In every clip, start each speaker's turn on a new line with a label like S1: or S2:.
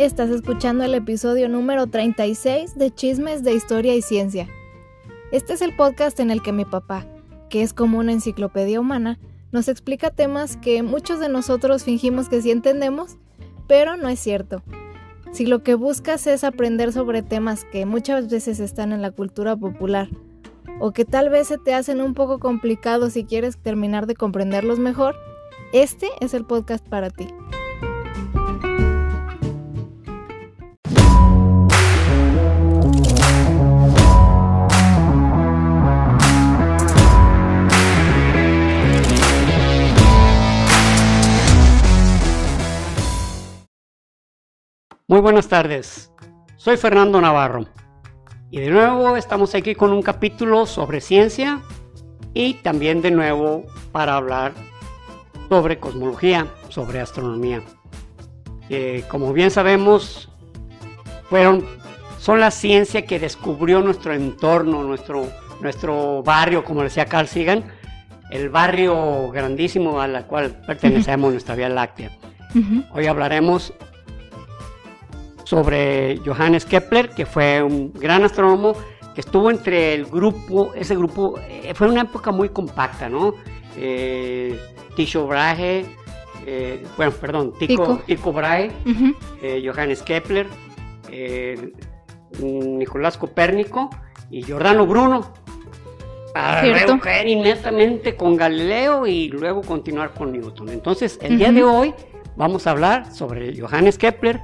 S1: Estás escuchando el episodio número 36 de Chismes de Historia y Ciencia. Este es el podcast en el que mi papá, que es como una enciclopedia humana, nos explica temas que muchos de nosotros fingimos que sí entendemos, pero no es cierto. Si lo que buscas es aprender sobre temas que muchas veces están en la cultura popular, o que tal vez se te hacen un poco complicados si quieres terminar de comprenderlos mejor, este es el podcast para ti.
S2: Muy buenas tardes, soy Fernando Navarro y de nuevo estamos aquí con un capítulo sobre ciencia y también de nuevo para hablar sobre cosmología, sobre astronomía. como bien sabemos, fueron, son la ciencia que descubrió nuestro entorno, nuestro, nuestro barrio, como decía Carl Sagan, el barrio grandísimo al cual pertenecemos, nuestra Vía Láctea. Hoy hablaremos sobre Johannes Kepler, que fue un gran astrónomo que estuvo entre el grupo, ese grupo, eh, fue una época muy compacta, ¿no? Eh, Tycho Brahe, eh, bueno, perdón, Tycho, Tycho. Brahe, eh, Johannes Kepler, Nicolás Copérnico y Giordano Bruno. Para reunir inmediatamente con Galileo y luego continuar con Newton. Entonces, el día de hoy vamos a hablar sobre Johannes Kepler,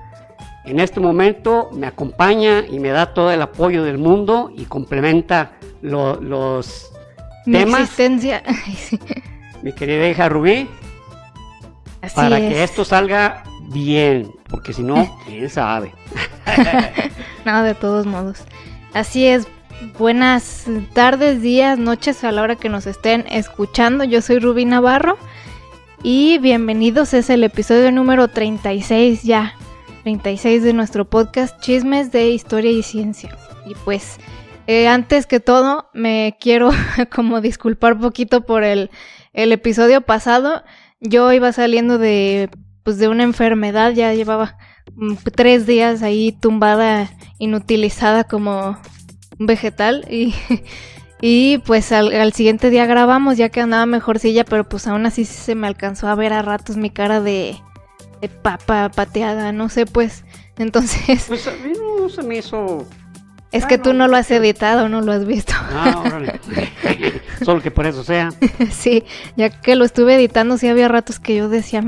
S2: en este momento me acompaña y me da todo el apoyo del mundo y complementa los
S1: Mi
S2: temas.
S1: Existencia.
S2: Mi querida hija Rubí. para que esto salga bien, porque si no, quién sabe.
S1: no, de todos modos. Así es. Buenas tardes, días, noches a la hora que nos estén escuchando. Yo soy Rubí Navarro y bienvenidos. Es el episodio número 36 ya 36 de nuestro podcast Chismes de Historia y Ciencia. Y pues, eh, antes que todo, me quiero como disculpar poquito por el, el episodio pasado. Yo iba saliendo de, pues, de una enfermedad, ya llevaba mm, tres días ahí tumbada, inutilizada como vegetal y... Y pues al, al, siguiente día grabamos ya que andaba mejorcilla, pero pues aún así se me alcanzó a ver a ratos mi cara de, de papa pateada, no sé, pues. Entonces.
S2: Pues a mí no se me hizo.
S1: Es que tú no lo has editado, no lo has visto.
S2: Ah, órale. Solo que por eso sea.
S1: sí, ya que lo estuve editando, sí había ratos que yo decía,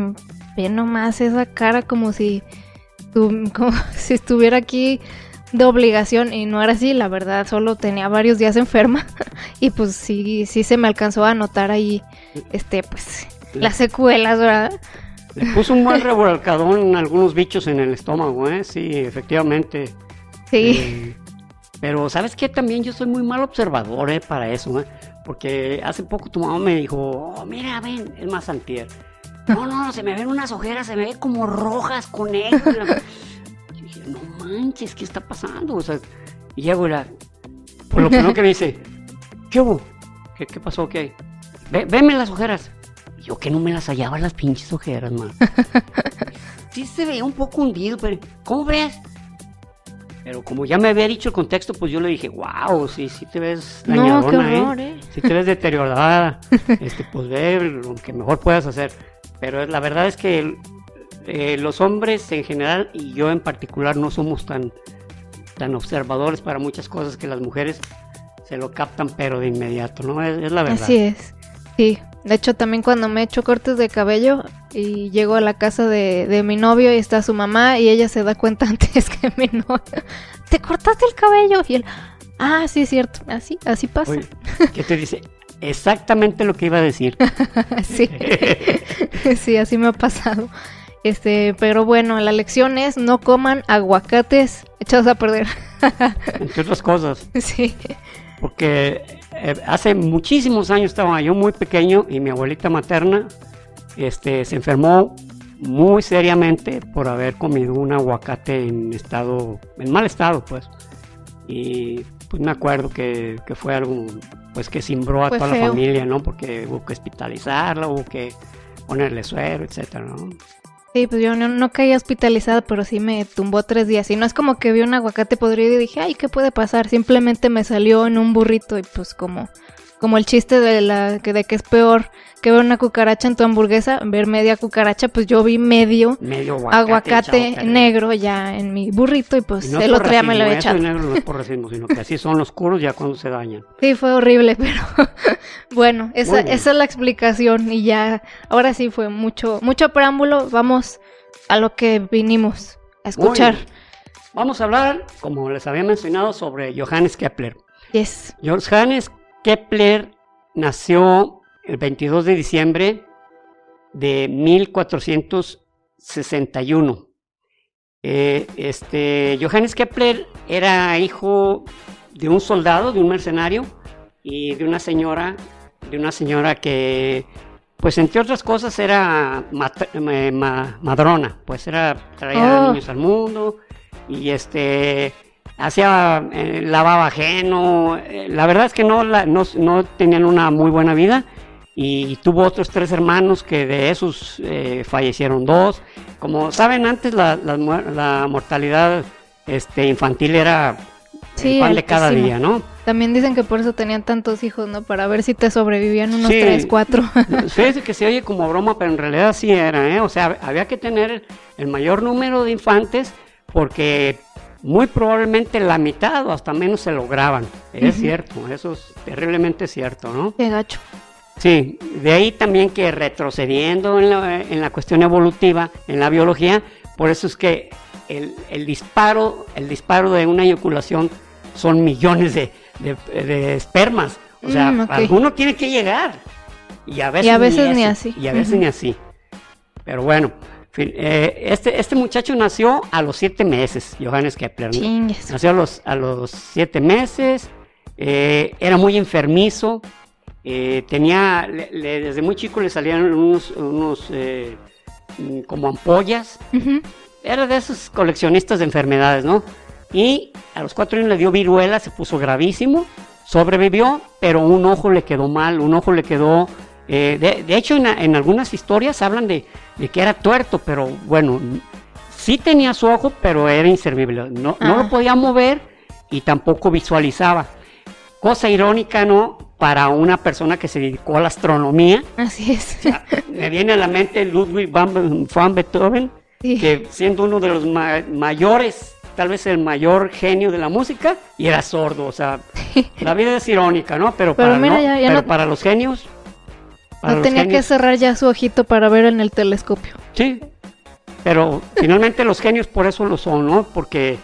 S1: ve nomás esa cara como si, como si estuviera aquí de obligación y no era así, la verdad, solo tenía varios días enferma y pues sí, sí se me alcanzó a notar ahí, este, pues, las secuelas, ¿verdad?
S2: Le puso un buen revolcadón en algunos bichos en el estómago, ¿eh? Sí, efectivamente.
S1: Sí.
S2: Eh, pero, ¿sabes qué? También yo soy muy mal observador, ¿eh? Para eso, ¿eh? Porque hace poco tu mamá me dijo, oh, mira, ven, es más antier. No, no, se me ven unas ojeras, se me ven como rojas con él. Yo dije, no manches, ¿qué está pasando? O sea, y llego y la... Por lo primero que me dice, ¿qué hubo? ¿Qué, qué pasó? ¿Qué hay? Ve, las ojeras. Yo que no me las hallaba las pinches ojeras, man. sí se veía un poco hundido, pero ¿cómo ves? Pero como ya me había dicho el contexto, pues yo le dije, wow, sí, sí te ves dañadona, no, ¿eh? ¿eh? Sí te ves deteriorada. este, pues ve lo que mejor puedas hacer. Pero la verdad es que eh, los hombres en general y yo en particular no somos tan, tan observadores para muchas cosas que las mujeres se lo captan, pero de inmediato, ¿no? es la verdad.
S1: Así es. Sí, de hecho, también cuando me echo cortes de cabello y llego a la casa de, mi novio y está su mamá y ella se da cuenta antes que mi novio. ¿Te cortaste el cabello? Y él, ah, sí, es cierto. Así, así pasa.
S2: ¿Qué te dice? Exactamente lo que iba a decir.
S1: sí. sí, así me ha pasado. Este, pero bueno, la lección es no coman aguacates echados a perder.
S2: Entre otras cosas.
S1: Sí.
S2: Porque eh, hace muchísimos años estaba yo muy pequeño y mi abuelita materna este, se enfermó muy seriamente por haber comido un aguacate en estado, en mal estado, pues. Y pues me acuerdo que, fue algo, pues que cimbró a toda la familia, ¿no? Porque hubo que hospitalizarla, hubo que ponerle suero, etcétera, ¿no?
S1: Sí, pues yo no, no caí hospitalizada, pero sí me tumbó tres días. Y no es como que vi un aguacate podrido y dije, ay, ¿qué puede pasar? Simplemente me salió en un burrito y pues como, como el chiste de, la, que- de que es peor que ver una cucaracha en tu hamburguesa, ver media cucaracha, pues yo vi medio
S2: Medio aguacate.
S1: negro ya en mi burrito y pues
S2: Y no
S1: el otro día me lo había
S2: eso
S1: echado.
S2: negro no es por racismo, sino que así son los oscuros ya cuando se dañan.
S1: Sí, fue horrible, pero bueno, esa, es la explicación y ya, ahora sí fue mucho, mucho preámbulo, vamos a lo que vinimos a escuchar.
S2: Vamos a hablar, como les había mencionado, sobre Johannes Kepler.
S1: Yes.
S2: Johannes Kepler nació el 22 de diciembre de 1461. Eh, este, Johannes Kepler era hijo de un soldado, de un mercenario y de una señora, de una señora que, pues entre otras cosas era ma- madrona, pues era traía
S1: Oh.
S2: niños al mundo y este hacía eh, lavaba ajeno. eh, la verdad es que no, la- no, no tenían una muy buena vida y tuvo otros tres hermanos que de esos eh, fallecieron dos. Como saben, antes la, la la mortalidad este, infantil era
S1: Sí,
S2: pan de cada día, ¿no?
S1: También dicen que por eso tenían tantos hijos, ¿no? Para ver si te sobrevivían unos
S2: Sí.
S1: tres, cuatro.
S2: Fíjese que se oye como broma, pero en realidad sí era, ¿eh? O sea, había que tener el mayor número de infantes porque muy probablemente la mitad o hasta menos se lograban. Es cierto, eso es terriblemente cierto, ¿no?
S1: Qué gacho.
S2: Sí, de ahí también que retrocediendo en la, en la cuestión evolutiva, en la biología, por eso es que el, el disparo, el disparo de una eyaculación son millones de, de- de espermas. O sea,
S1: Mm,
S2: alguno tiene que llegar. Y a veces,
S1: Y a veces ni así.
S2: Y a veces ni así. Pero bueno, este, este muchacho nació a los siete meses, Johannes Kepler. ¿no? Nació a los, a los siete meses, eh, era muy enfermizo, eh, tenía, le- le- desde muy chico le salían unos, unos eh, mm, como ampollas, era de esos coleccionistas de enfermedades, ¿no? Y a los cuatro años le dio viruela, se puso gravísimo, sobrevivió, pero un ojo le quedó mal, un ojo le quedó... eh, de, de hecho, en, en algunas historias hablan de, de que era tuerto, pero bueno, sí tenía su ojo, pero era inservible. No, no
S1: Ah.
S2: lo podía mover y tampoco visualizaba. Cosa irónica, ¿no? Para una persona que se dedicó a la astronomía.
S1: Así es.
S2: Me viene a la mente Ludwig van, van Beethoven,
S1: Sí.
S2: que siendo uno de los ma- mayores, tal vez el mayor genio de la música, y era sordo. O sea, la vida es irónica, ¿no? Pero,
S1: Pero
S2: para,
S1: mira,
S2: no-
S1: ya- ya
S2: pero
S1: no-
S2: para los genios...
S1: No tenía que cerrar ya su ojito para ver en el telescopio.
S2: Sí, pero finalmente los genios por eso lo son, ¿no? Porque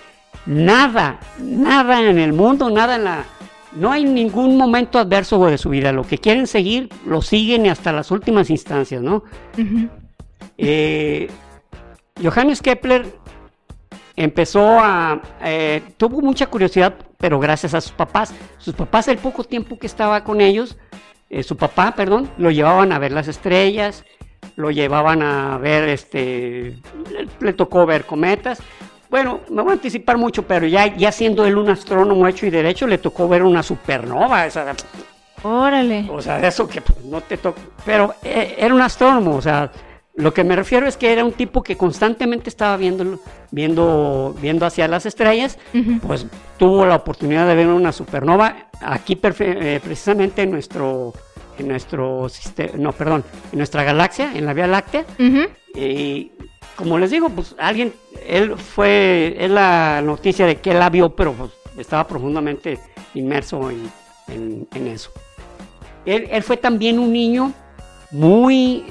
S2: nada, nada en el mundo, nada en la... No hay ningún momento adverso de su vida. Lo que quieren seguir, lo siguen hasta las últimas instancias, ¿no? Eh, Johannes Kepler empezó a... eh, tuvo mucha curiosidad, pero gracias a sus papás. Sus papás, el poco tiempo que estaba con ellos, eh, su papá, perdón, lo llevaban a ver las estrellas, lo llevaban a ver, este, le, tocó ver cometas. Bueno, me voy a anticipar mucho, pero ya, ya siendo él un astrónomo hecho y derecho, le tocó ver una supernova. Esa,
S1: Órale.
S2: o sea, eso que pues, no te toca. Pero eh, era un astrónomo, o sea, lo que me refiero es que era un tipo que constantemente estaba viendo, viendo, viendo hacia las estrellas, pues tuvo la oportunidad de ver una supernova aquí eh, precisamente en nuestro, en nuestro sistema, no, perdón, en nuestra galaxia, en la Vía Láctea. Y como les digo, pues alguien, él fue, es la noticia de que él la vio, pero pues, estaba profundamente inmerso en, en- en eso. Él, él fue también un niño muy,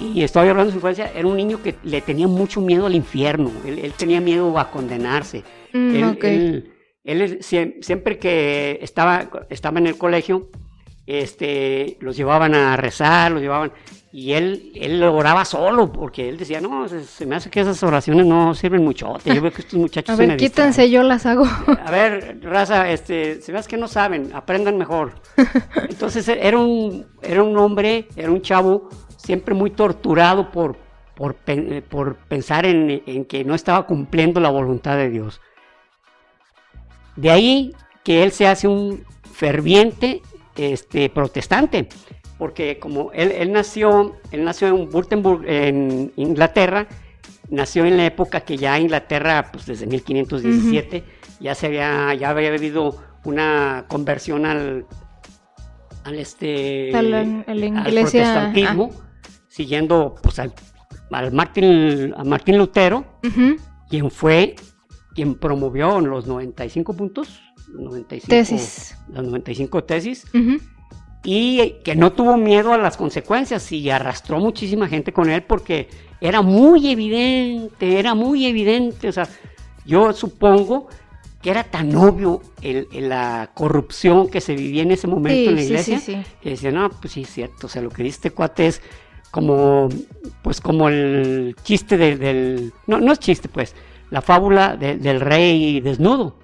S2: y estoy hablando de su infancia, era un niño que le tenía mucho miedo al infierno, él, él tenía miedo a condenarse.
S1: Mm,
S2: Él,
S1: ok.
S2: él- él siempre que estaba, estaba en el colegio, este, los llevaban a rezar, los llevaban, y él, él oraba solo, porque él decía, no, se, se me hace que esas oraciones no sirven mucho, yo veo que estos muchachos
S1: A
S2: se me
S1: ver,
S2: distraen".
S1: quítense, yo las hago.
S2: A ver, raza, este, se ve que no saben, aprendan mejor. Entonces era un, era un hombre, era un chavo siempre muy torturado por, por, por pensar en, en que no estaba cumpliendo la voluntad de Dios. De ahí que él se hace un ferviente este, protestante, porque como él, él nació, él nació en Württemberg, en Inglaterra, nació en la época que ya Inglaterra, pues desde 1517, ya se había, ya había habido una conversión al, al este, al protestantismo, siguiendo pues al, al Martín, a Martín Lutero, quien fue quien promovió los 95 puntos, 95,
S1: Tesis.
S2: las 95 tesis, y que no tuvo miedo a las consecuencias y arrastró muchísima gente con él porque era muy evidente, era muy evidente, o sea, yo supongo que era tan obvio el- el- la corrupción que se vivía en ese momento
S1: Sí,
S2: en la iglesia,
S1: sí, sí.
S2: que decía, no, pues sí, es cierto, o sea, lo que dice cuate es como, pues como el chiste del, del- no, no es chiste, pues, la fábula de- del rey desnudo.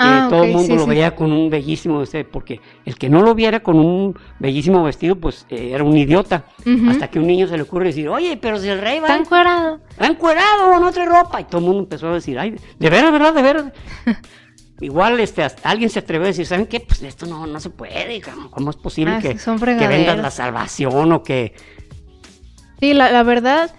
S1: Ah,
S2: todo el mundo
S1: sí,
S2: lo
S1: sí.
S2: veía con un bellísimo vestido, porque el que no lo viera con un bellísimo vestido, pues eh, era un idiota. Hasta que un niño se le ocurre decir, oye, pero si el rey va,
S1: Está encuerado.
S2: va encuerado, no trae ropa. Y todo el mundo empezó a decir, ay, de veras, verdad, de veras. Igual este, hasta alguien se atrevió a decir, ¿saben qué? Pues esto no, no se puede, ¿cómo, es posible
S1: Ah,
S2: que, que vendas la salvación o que...
S1: Sí, la, la verdad,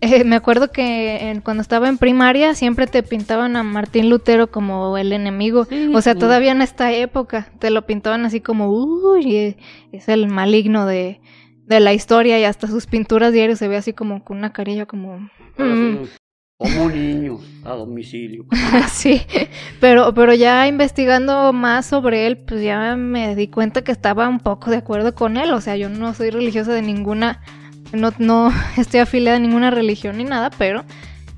S1: eh, me acuerdo que en- cuando estaba en primaria siempre te pintaban a Martín Lutero como el enemigo.
S2: Sí,
S1: o sea,
S2: sí.
S1: todavía en esta época te lo pintaban así como, uy, eh, es el maligno de, de la historia y hasta sus pinturas diarias se ve así como con una carilla como... mm.
S2: Como un niño a domicilio.
S1: sí, pero, pero ya investigando más sobre él, pues ya me di cuenta que estaba un poco de acuerdo con él. O sea, yo no soy religiosa de ninguna, no, no estoy afiliada a ninguna religión ni nada, pero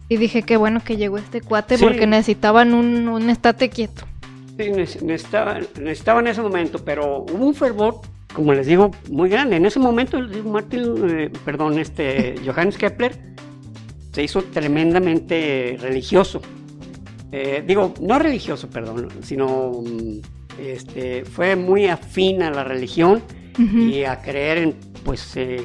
S1: y dije que bueno que llegó este cuate
S2: Sí.
S1: porque necesitaban un, un estate quieto.
S2: Sí, neces- necesitaba, necesitaba en ese momento, pero hubo un fervor, como les digo, muy grande. En ese momento, Martin, eh, perdón, este, Johannes Kepler se hizo tremendamente religioso. Eh, digo, no religioso, perdón, sino mm, este, fue muy afín a la religión y a creer en, pues, eh,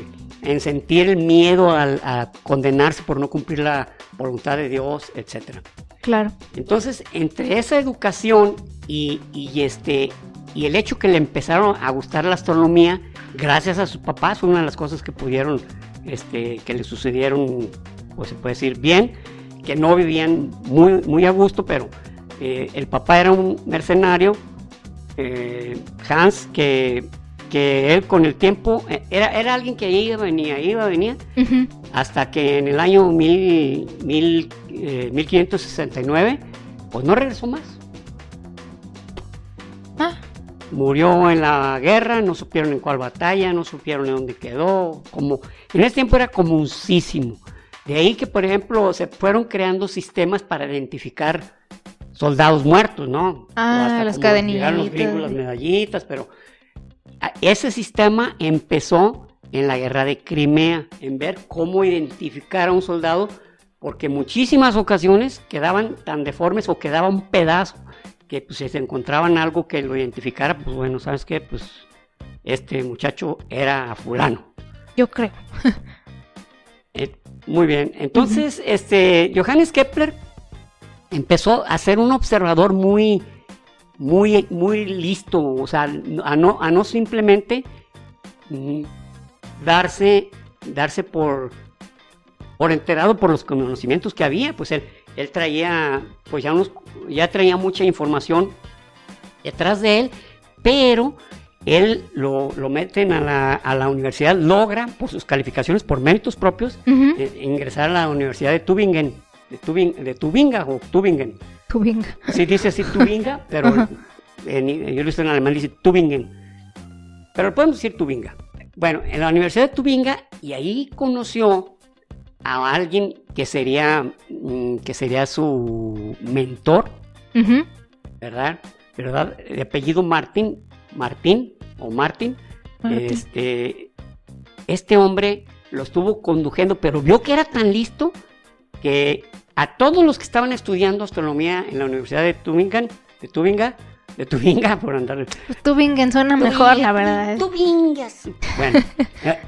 S2: en sentir el miedo al- a condenarse por no cumplir la voluntad de Dios, etcétera.
S1: Claro.
S2: Entonces, entre esa educación y, y este y el hecho que le empezaron a gustar la astronomía, gracias a sus papás, fue una de las cosas que pudieron, este, que le sucedieron, pues se puede decir bien, que no vivían muy, muy a gusto, pero eh, el papá era un mercenario, eh, Hans, que, que él con el tiempo, eh, era, era alguien que iba, venía, iba, venía,
S1: Ujú.
S2: hasta que en el año mil, mil, eh, 1569, pues no regresó más.
S1: Ah,
S2: Murió en la guerra, no supieron en cuál batalla, no supieron en dónde quedó. Como, en ese tiempo era comuncísimo. De ahí que, por ejemplo, se fueron creando sistemas para identificar soldados muertos, ¿no?
S1: Ah, las
S2: llegaron los
S1: cadenitas.
S2: gringos, las medallitas, pero ese sistema empezó en la guerra de Crimea, en ver cómo identificar a un soldado, porque muchísimas ocasiones quedaban tan deformes o quedaba un pedazo que pues, si se encontraban algo que lo identificara, pues bueno, ¿sabes qué? Pues este muchacho era fulano.
S1: yo creo.
S2: Eh, muy bien, entonces este Johannes Kepler empezó a ser un observador muy, muy, muy listo, o sea, a no, a no simplemente mm, darse, darse por, por enterado por los conocimientos que había, pues él, él traía, pues ya, unos, ya traía mucha información detrás de él, pero él lo, lo meten a la, a la universidad, logra por sus calificaciones, por méritos propios, eh, ingresar a la Universidad de Tübingen, de, Tübingen, de Tübinga o Tübingen.
S1: Tú venga.
S2: Sí dice así Tübinga, pero en- yo lo hice en alemán, dice Tübingen. Pero podemos decir Tübinga. Bueno, en la Universidad de Tübinga, y ahí conoció a alguien que sería, mm, que sería su mentor. ¿verdad? ¿Verdad? De apellido Martín, Martín o Martín.
S1: Martín.
S2: Este, este hombre lo estuvo conduciendo, pero vio que era tan listo que a todos los que estaban estudiando astronomía en la Universidad de Tübingen, de Tübinga, de Tübinga, por andar.
S1: Tübingen suena mejor, la verdad. ¿eh?
S2: Tübinga. Bueno, eh,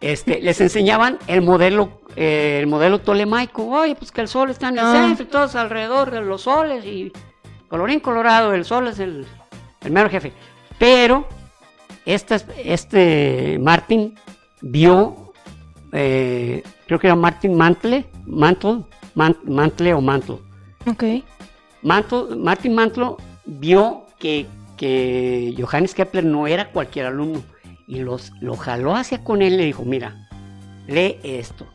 S2: este, les enseñaban el modelo, eh, el modelo tolemaico. Oye, pues que el sol está en el
S1: Ah.
S2: centro y todos alrededor de los soles y colorín colorado, el sol es el, el mero jefe. Pero estas- este Martin vio eh, creo que era Martin Mantle, Mantle, Man- Mantle o Mantle.
S1: Ok.
S2: Mantle, Martin Mantle vio que, que Johannes Kepler no era cualquier alumno y los, lo jaló hacia con él y le dijo, mira, lee esto,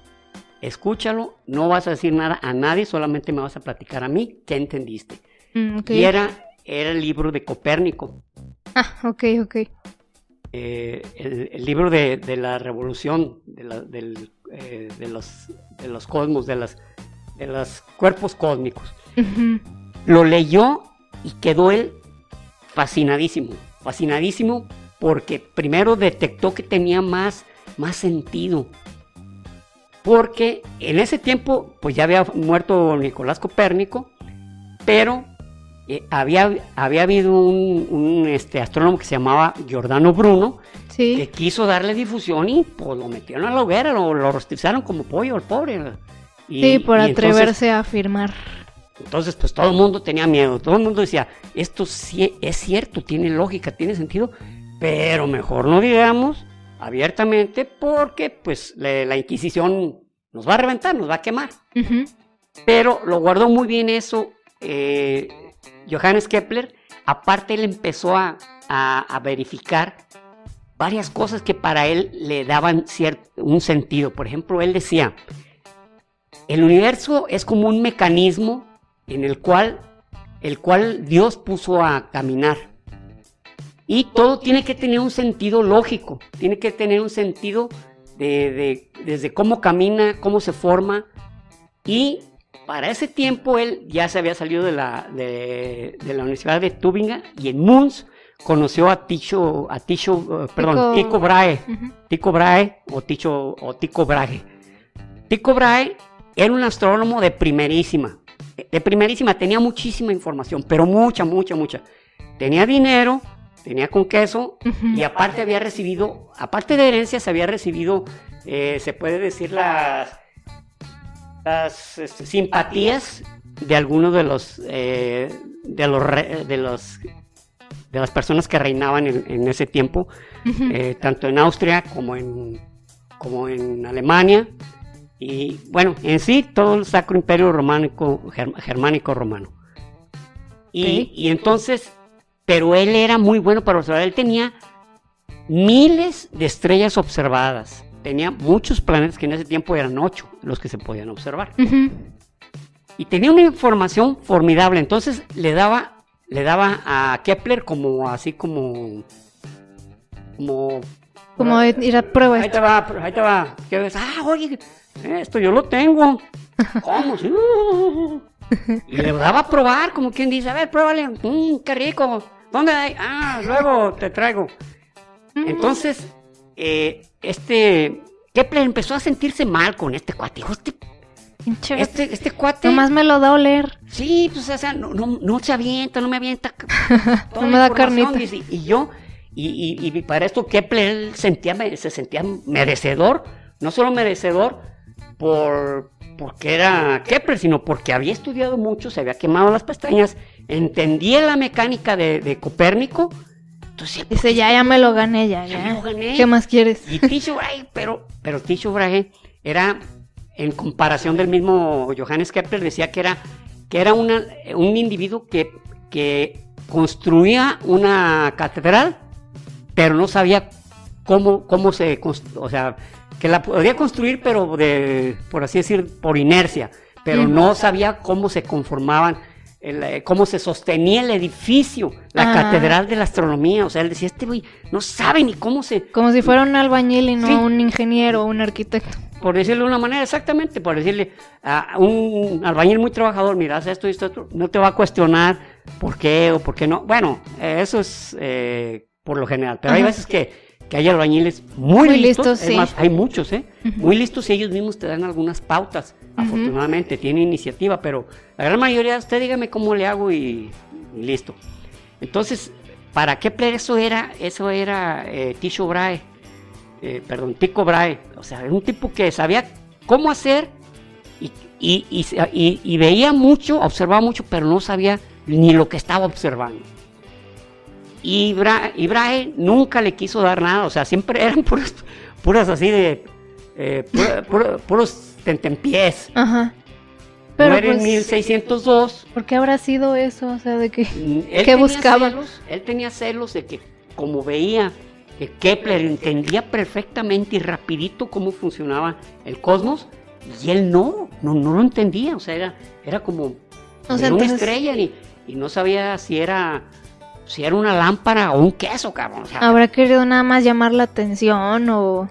S2: escúchalo, no vas a decir nada a nadie, solamente me vas a platicar a mí, ¿qué entendiste?
S1: Mm, ok.
S2: Y era, era el libro de Copérnico,
S1: Ah, ok, ok.
S2: eh, el, el libro de, de la revolución, de, la- del, eh, de los, de los cosmos, de, las, de los cuerpos cósmicos. Lo leyó y quedó él fascinadísimo, fascinadísimo porque primero detectó que tenía más, más sentido. Porque en ese tiempo, pues ya había muerto Nicolás Copérnico, pero eh, había, había habido un, un, este, astrónomo que se llamaba Giordano Bruno, que
S1: Sí.
S2: quiso darle difusión y pues lo metieron a la hoguera, lo, lo rostizaron como pollo al pobre. Y-
S1: Sí, por
S2: y entonces-
S1: atreverse a afirmar.
S2: entonces, pues todo el mundo tenía miedo, todo el mundo decía, esto sí es cierto, tiene lógica, tiene sentido, pero mejor no digamos abiertamente porque pues le- la Inquisición nos va a reventar, nos va a quemar.
S1: Ujú.
S2: Pero lo guardó muy bien eso eh, Johannes Kepler. Aparte, él empezó a, a- a verificar varias cosas que para él le daban cier- un sentido. Por ejemplo, él decía, el universo es como un mecanismo en el cual, el cual Dios puso a caminar. Y todo tiene que tener un sentido lógico, tiene que tener un sentido de, de- desde cómo camina, cómo se forma. Y para ese tiempo él ya se había salido de la, de, la Universidad de Tübingen y en Mons conoció a Ticho, a Ticho, eh, perdón,
S1: Tycho-
S2: Tycho Brahe. Tycho Brahe o Tycho, o Tycho Brahe. Tycho Brahe era un astrónomo de primerísima. De primerísima, tenía muchísima información, pero mucha, mucha, mucha. Tenía dinero, tenía con queso y aparte había recibido, aparte de herencias, había recibido, eh, se puede decir, las, las este, simpatías de algunos de los, eh, de los, de los, de las personas que reinaban en- en ese tiempo eh, tanto en Austria como en, como en Alemania. Y bueno, en sí todo el Sacro Imperio Románico, Germ- Germánico Romano. Y, y entonces, pero él era muy bueno para observar. Él tenía miles de estrellas observadas. Tenía muchos planetas que en ese tiempo eran ocho los que se podían observar y tenía una información formidable. Entonces le daba, le daba a Kepler como así como, como,
S1: Como ir a prueba
S2: ahí te va, ahí te va. ¿Qué ves? Ah, oye, esto yo lo tengo. ¿Cómo? Sí. Y le daba a probar, como quien dice, a ver, pruébale, Mm, qué rico. ¿Dónde hay? Ah, luego te traigo. Entonces, eh, este Kepler empezó a sentirse mal con este cuate. Dijo, este, este, este cuate.
S1: Nomás me lo da a oler.
S2: Sí, pues o sea, no, no, no se avienta, no me avienta.
S1: No me da carnita.
S2: Y, yo, y, y- y para esto Kepler él sentía, se sentía merecedor, no solo merecedor por, porque era Kepler, sino porque había estudiado mucho, se había quemado las pestañas, entendía la mecánica de, de Copérnico, entonces
S1: Dice, ya, ya me lo gané, ya,
S2: Ya
S1: ya.
S2: me lo gané.
S1: ¿Qué más quieres?
S2: y Tycho Brahe, pero, pero Tycho Brahe era, en comparación del mismo Johannes Kepler, decía que era, que era una- un individuo que, que construía una catedral, pero no sabía cómo, cómo se, o sea, que la podía construir, pero de, por así decir, por inercia, pero no sabía cómo se conformaban, el, eh, cómo se sostenía el edificio, la
S1: Ah.
S2: catedral de la astronomía, o sea, él decía, este güey no sabe ni cómo se,
S1: Como si fuera un albañil y no
S2: Sí.
S1: un ingeniero o un arquitecto.
S2: por decirlo de una manera, exactamente, por decirle a un albañil muy trabajador, mira, haz esto y esto, otro, no te va a cuestionar por qué o por qué no. Bueno, eso es eh, por lo general, pero hay veces que, que hay albañiles muy,
S1: Muy
S2: listos,
S1: listos,
S2: es
S1: sí.
S2: más, hay muchos, ¿eh? Muy listos y ellos mismos te dan algunas pautas, afortunadamente, tienen iniciativa, pero la gran mayoría, usted dígame cómo le hago y, y listo. Entonces, ¿para Kepler eso era, eso era eh, Tycho Brahe? eh, perdón, Tycho Brahe, o sea, era un tipo que sabía cómo hacer y veía mucho, observaba mucho, pero no sabía ni lo que estaba observando. Y, Bra- y Brahe nunca le quiso dar nada, o sea, siempre eran puras, puras así de, eh, pura- pura- puros tentempiés.
S1: Ajá.
S2: Pero Muere en 1602.
S1: ¿Por qué habrá sido eso? O sea, de que
S2: él ¿qué buscaba? él tenía celos de que como veía que Kepler entendía perfectamente y rapidito cómo funcionaba el cosmos y él no, no, no lo entendía, o sea, era, era como una estrella y, y, no sabía si era si era una lámpara o un queso, cabrón.
S1: Habrá querido nada más llamar la atención o,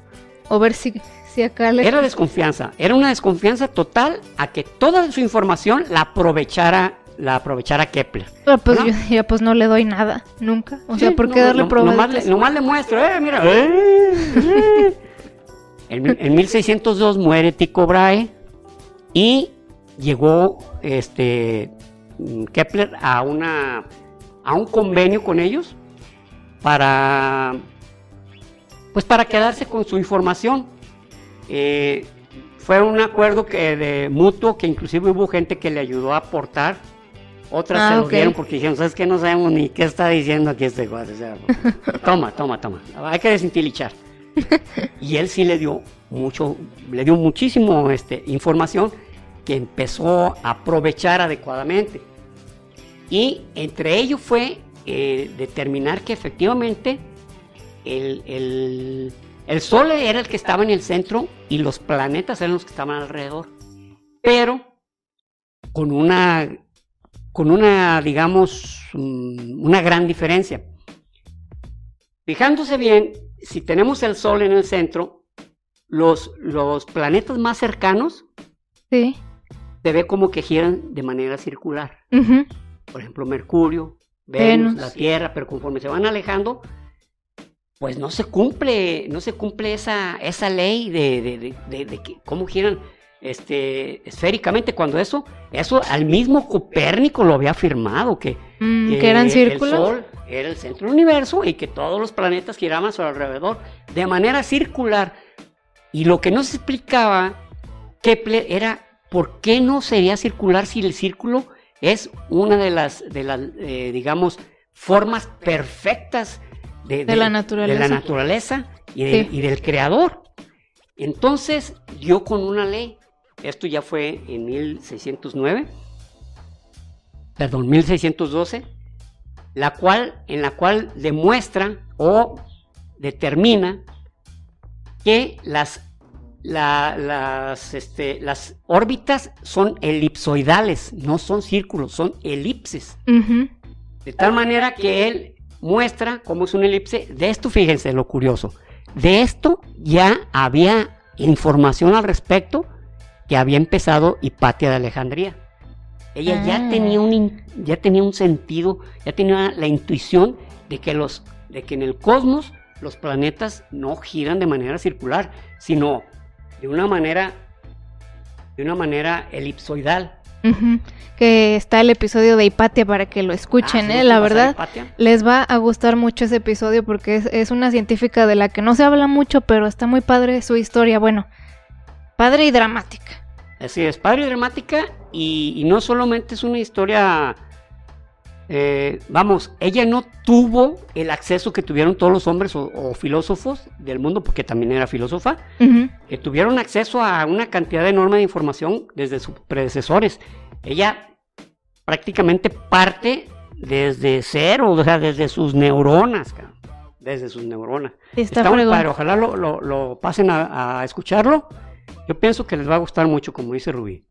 S1: o ver si
S2: era desconfianza, era una desconfianza total a que toda su información la aprovechara la aprovechara Kepler.
S1: Pero pues yo ya pues no le doy nada, nunca. O sea, ¿por qué darle pruebas?
S2: Nomás, le, muestro, eh, mira. Eh, en, 1602 muere Tycho Brahe y llegó este Kepler a una a un convenio con ellos para pues para quedarse con su información eh, fue un acuerdo que de mutuo que inclusive hubo gente que le ayudó a aportar. Otras ah, se lo dieron porque dijeron, ¿sabes qué? No sabemos ni qué está diciendo aquí este cuadro. toma, toma, toma. Hay que desintilichar. y él sí le dio mucho, le dio muchísimo este, información que empezó a aprovechar adecuadamente. Y entre ellos fue eh, determinar que efectivamente el el Sol era el que estaba en el centro y los planetas eran los que estaban alrededor. Pero con una, con una, digamos, mm, una gran diferencia. Fijándose bien, si tenemos el Sol en el centro, los, los planetas más cercanos
S1: sí.
S2: se ve como que giran de manera circular. Por ejemplo, Mercurio, Venus, la Tierra, pero conforme se van alejando, pues no se cumple, no se cumple esa, esa ley de, de, que, cómo giran este, esféricamente, cuando eso, eso al mismo Copérnico lo había afirmado, que,
S1: mm, que, eran círculos.
S2: El Sol era el centro del universo y que todos los planetas giraban a su alrededor de manera circular. Y lo que no se explicaba Kepler era por qué no sería circular si el círculo es una de las, de las eh, digamos, formas perfectas de,
S1: la naturaleza,
S2: de la naturaleza y, del creador. Entonces dio con una ley, esto ya fue en 1609, perdón, 1612, la cual, en la cual demuestra o determina que las, las, este, las órbitas son elipsoidales, no son círculos, son elipses. De tal manera que él muestra cómo es una elipse. De esto, fíjense lo curioso. De esto ya había información al respecto que había empezado Hipatia de Alejandría. Ella ya, ah. tenía un, ya tenía un sentido, ya tenía la intuición de que, los, de que en el cosmos los planetas no giran de manera circular, sino de una manera, de una manera elipsoidal.
S1: Que está el episodio de Hipatia para que lo escuchen, ah, ¿eh? La verdad, les va a gustar mucho ese episodio porque es, una científica de la que no se habla mucho, pero está muy padre su historia. Bueno, padre y dramática.
S2: Así es, padre y dramática y no solamente es una historia eh, vamos, ella no tuvo el acceso que tuvieron todos los hombres o, filósofos del mundo, porque también era filósofa, que tuvieron acceso a una cantidad enorme de información desde sus predecesores. Ella prácticamente parte desde cero, o sea, desde sus neuronas, desde sus neuronas.
S1: está, muy padre,
S2: ojalá lo, pasen a, escucharlo. Yo pienso que les va a gustar mucho, como dice Rubí.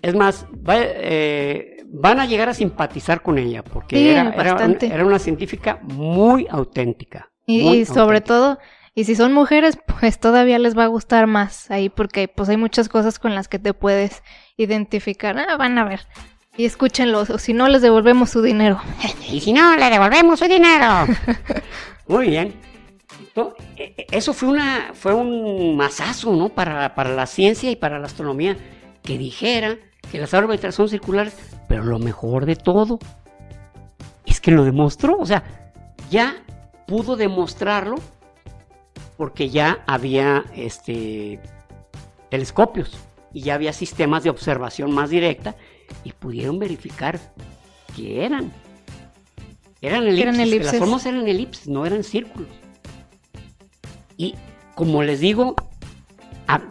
S2: Es más, va, eh, van a llegar a simpatizar con ella, porque era, era, una científica muy auténtica.
S1: Y, sobre todo, y si son mujeres, pues todavía les va a gustar más ahí, porque pues hay muchas cosas con las que te puedes identificar. Ah, van a ver. Y escúchenlo, o si no, les devolvemos su dinero.
S2: y si no, le devolvemos su dinero. muy bien. E, e, eso fue, una, fue un masazo, ¿no? Para, para la ciencia y para la astronomía, que dijera que las órbitas son circulares, pero lo mejor de todo es que lo demostró, o sea, ya pudo demostrarlo porque ya había este telescopios y ya había sistemas de observación más directa y pudieron verificar que eran eran elipses, las formas eran elipses, no eran círculos. Y como les digo,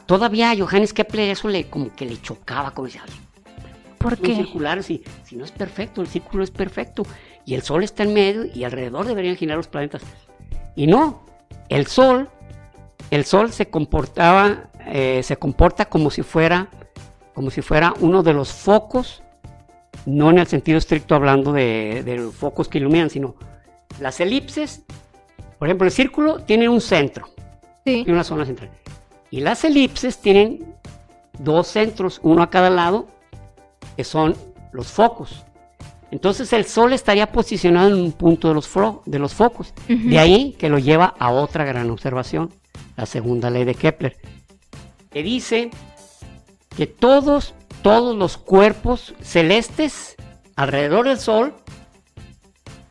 S2: todavía a Johannes Kepler eso le como que le chocaba, como decía,
S1: ¿Por qué?
S2: circular, si, si no es perfecto, el círculo es perfecto, y el Sol está en medio y alrededor deberían girar los planetas. Y no, el Sol, el Sol se comportaba, eh, se comporta como si fuera, como si fuera uno de los focos, no en el sentido estricto hablando de, de los focos que iluminan, sino las elipses, por ejemplo, el círculo tiene un centro,
S1: Sí.
S2: y una zona central. Y las elipses tienen dos centros, uno a cada lado, que son los focos. Entonces el Sol estaría posicionado en un punto de los, fro- de los focos. De ahí que lo lleva a otra gran observación, la segunda ley de Kepler, que dice que todos, todos los cuerpos celestes alrededor del Sol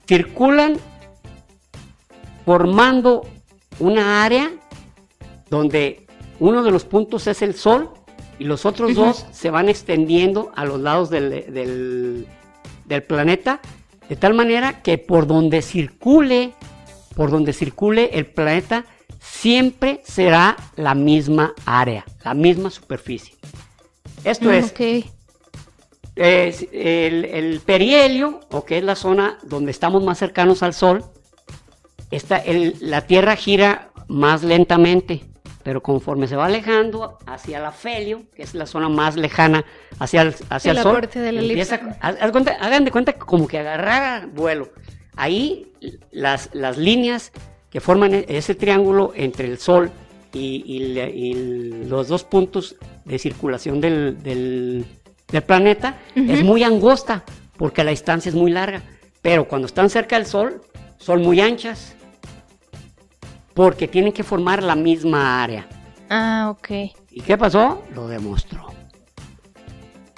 S2: circulan formando una área donde uno de los puntos es el Sol y los otros dos se van extendiendo a los lados del, del- del planeta, de tal manera que por donde circule, por donde circule el planeta, siempre será la misma área, la misma superficie. Esto
S1: Mm,
S2: es,
S1: ok.
S2: es el, el perihelio, o que es la zona donde estamos más cercanos al Sol, está el- la Tierra gira más lentamente, pero conforme se va alejando hacia el afelio, que es la zona más lejana hacia el, hacia el
S1: la
S2: Sol,
S1: parte de la
S2: empieza- haz- haz cuenta- hagan de cuenta que como que agarrara vuelo. Ahí las, las líneas que forman e- ese triángulo entre el Sol y, y la- y los dos puntos de circulación del, del- del planeta es
S1: Ujú.
S2: muy angosta porque la distancia es muy larga. Pero cuando están cerca del Sol, son muy anchas porque tienen que formar la misma área.
S1: Ah, ok.
S2: ¿Y qué pasó? Lo demostró.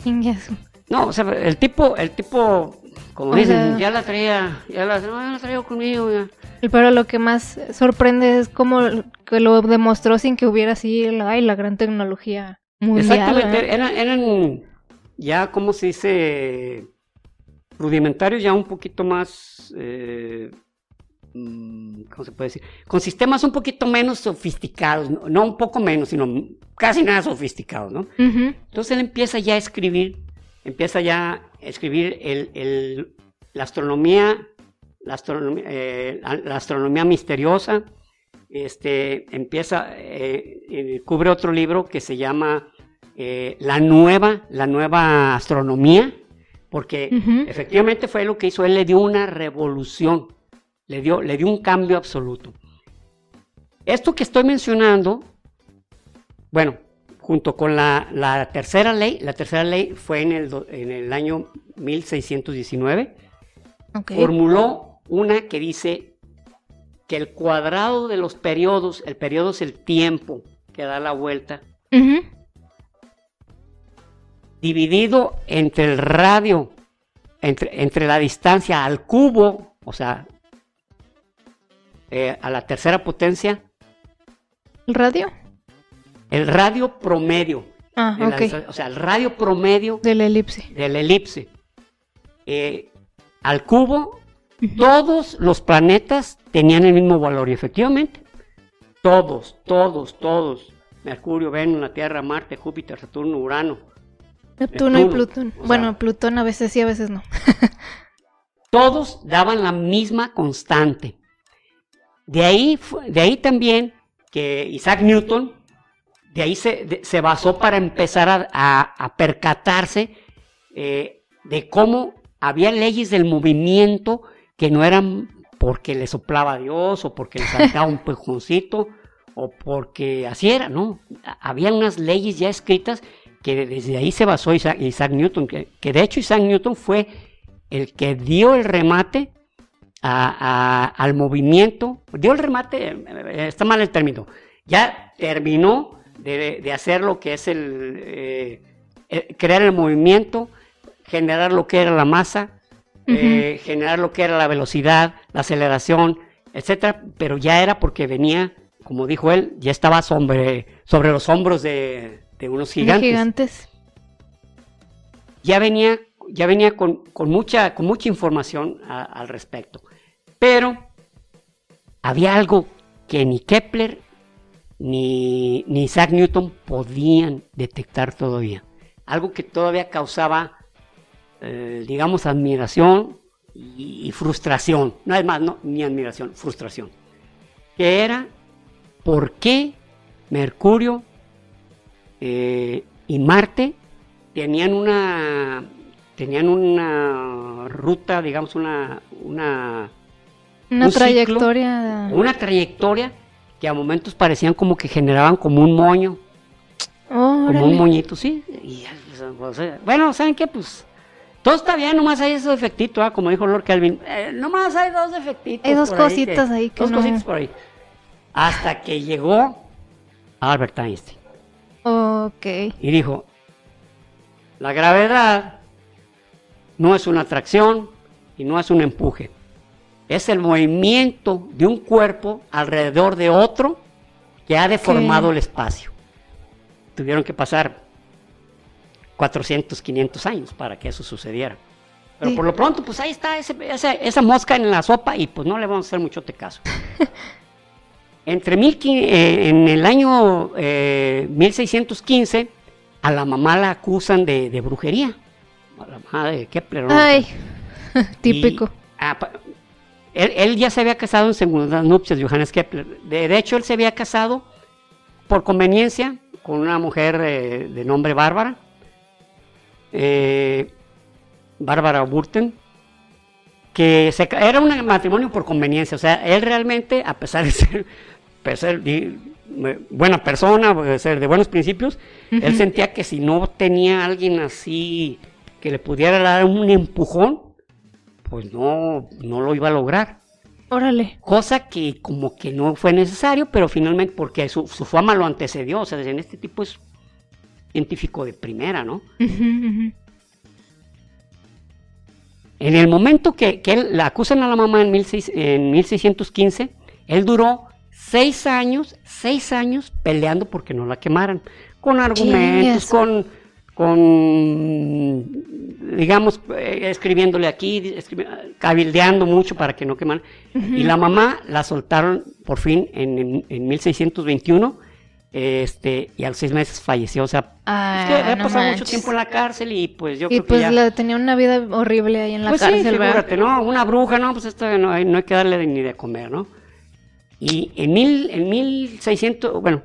S1: Ingasu.
S2: No, o sea, el tipo, el tipo, como
S1: O
S2: dicen,
S1: sea-
S2: ya la traía, ya la, no, ya la traigo conmigo. ya.
S1: Pero lo que más sorprende es cómo que lo demostró sin que hubiera así la, gran tecnología mundial.
S2: Exactamente, eran, eran ya, como se dice, rudimentarios, ya un poquito más, eh, ¿cómo se puede decir? Con sistemas un poquito menos sofisticados, no, no un poco menos, sino casi nada sofisticados, ¿no?
S1: Ujú.
S2: Entonces él empieza ya a escribir, empieza ya a escribir el, el- la astronomía, la astronomía, eh, la- la astronomía misteriosa, este, empieza, eh, eh, cubre otro libro que se llama eh, La Nueva, la Nueva Astronomía, porque efectivamente fue lo que hizo, él le dio una revolución, le dio, le dio un cambio absoluto. Esto que estoy mencionando, bueno, junto con la, la tercera ley, la tercera ley fue en el, en el año 1619,
S1: Ok.
S2: formuló una que dice que el cuadrado de los periodos, el periodo es el tiempo que da la vuelta, dividido entre el radio, entre, entre la distancia al cubo, o sea, eh, a la tercera potencia,
S1: ¿El radio?
S2: el radio promedio,
S1: Ah,
S2: la
S1: ok.
S2: o sea, el radio promedio
S1: De la elipse.
S2: de la elipse eh, al cubo, todos los planetas tenían el mismo valor y efectivamente, todos, todos, todos, Mercurio, Venus, la Tierra, Marte, Júpiter, Saturno, Urano,
S1: Neptuno y Plutón.
S2: o sea-
S1: bueno, Plutón a veces sí, a veces no.
S2: todos daban la misma constante. De ahí, de ahí también que Isaac Newton, de ahí se, de- se basó para empezar a, a- a percatarse eh, de cómo había leyes del movimiento que no eran porque le soplaba Dios o porque le saltaba un pejoncito o porque así era, ¿no? A- Había unas leyes ya escritas que desde ahí se basó Isaac, Isaac Newton, que, que de hecho Isaac Newton fue el que dio el remate a- a- al movimiento, dio el remate, eh, está mal el término, ya terminó de, de hacer lo que es el, eh, eh, crear el movimiento, generar lo que era la masa, eh, generar lo que era la velocidad, la aceleración, etcétera, pero ya era porque venía, como dijo él, ya estaba sobre, sobre los hombros de, de unos gigantes
S1: gigantes.
S2: ya venía, ya venía con, con mucha, con mucha información a- al respecto. Pero había algo que ni Kepler ni, ni Isaac Newton podían detectar todavía. Algo que todavía causaba, eh, digamos, admiración y, frustración. No es más, no, ni admiración, frustración. Que era por qué Mercurio eh, y Marte tenían una tenían una ruta, digamos, una una,
S1: Una
S2: un ciclo,
S1: trayectoria.
S2: una trayectoria que a momentos parecían como que generaban como un moño, como un moñito, sí. Y, bueno, ¿saben qué? Pues todo está bien, nomás hay esos defectitos, ¿ah? como dijo Lord Kelvin. Eh, nomás hay dos defectitos.
S1: Hay dos
S2: ahí
S1: cositas ahí que
S2: Dos
S1: no-
S2: cositas por ahí. Hasta que llegó Albert Einstein.
S1: Ok.
S2: y dijo, la gravedad no es una atracción y no es un empuje, es el movimiento de un cuerpo alrededor de otro que ha deformado el espacio. Tuvieron que pasar 400, 500 años para que eso sucediera. Pero
S1: Sí.
S2: por lo pronto, pues ahí está ese- esa, esa mosca en la sopa y pues no le vamos a hacer mucho caso. Entre mil eh, en el año eh, 1615, a la mamá la acusan de, de brujería. A la mamá de Kepler. ¿no?
S1: Ay, típico.
S2: Y, ah, él, él ya se había casado en segundas nupcias, Johannes Kepler. De, de hecho, él se había casado por conveniencia con una mujer eh, de nombre Bárbara. eh, Bárbara Burton. Que se era un matrimonio por conveniencia. O sea, él realmente, a pesar de ser, buena persona, de ser de buenos principios, él sentía que si no tenía alguien así que le pudiera dar un empujón, pues no, no lo iba a lograr.
S1: Órale.
S2: Cosa que como que no fue necesario, pero finalmente porque su, su fama lo antecedió. O sea, en este tipo es científico de primera, ¿no? En el momento que, que él, la acusan a la mamá en, 16 en 1615, él duró seis años, seis años peleando porque no la quemaran. Con argumentos, con, con, digamos, eh, escribiéndole aquí, escribi- cabildeando mucho para que no quemaran. Y la mamá la soltaron por fin en, en- en 1621. Este, y a los seis meses falleció. O sea,
S1: Ah,
S2: es que había
S1: no
S2: pasado mucho
S1: manches.
S2: tiempo en la cárcel y pues yo
S1: Y
S2: creo que
S1: pues
S2: ya...
S1: la, tenía una vida horrible ahí en la
S2: Pues sí,
S1: cárcel,
S2: figúrate, ¿no? Una bruja, no, pues esto no hay, no hay que darle ni de comer, ¿no? Y en, mil, en 1600, bueno,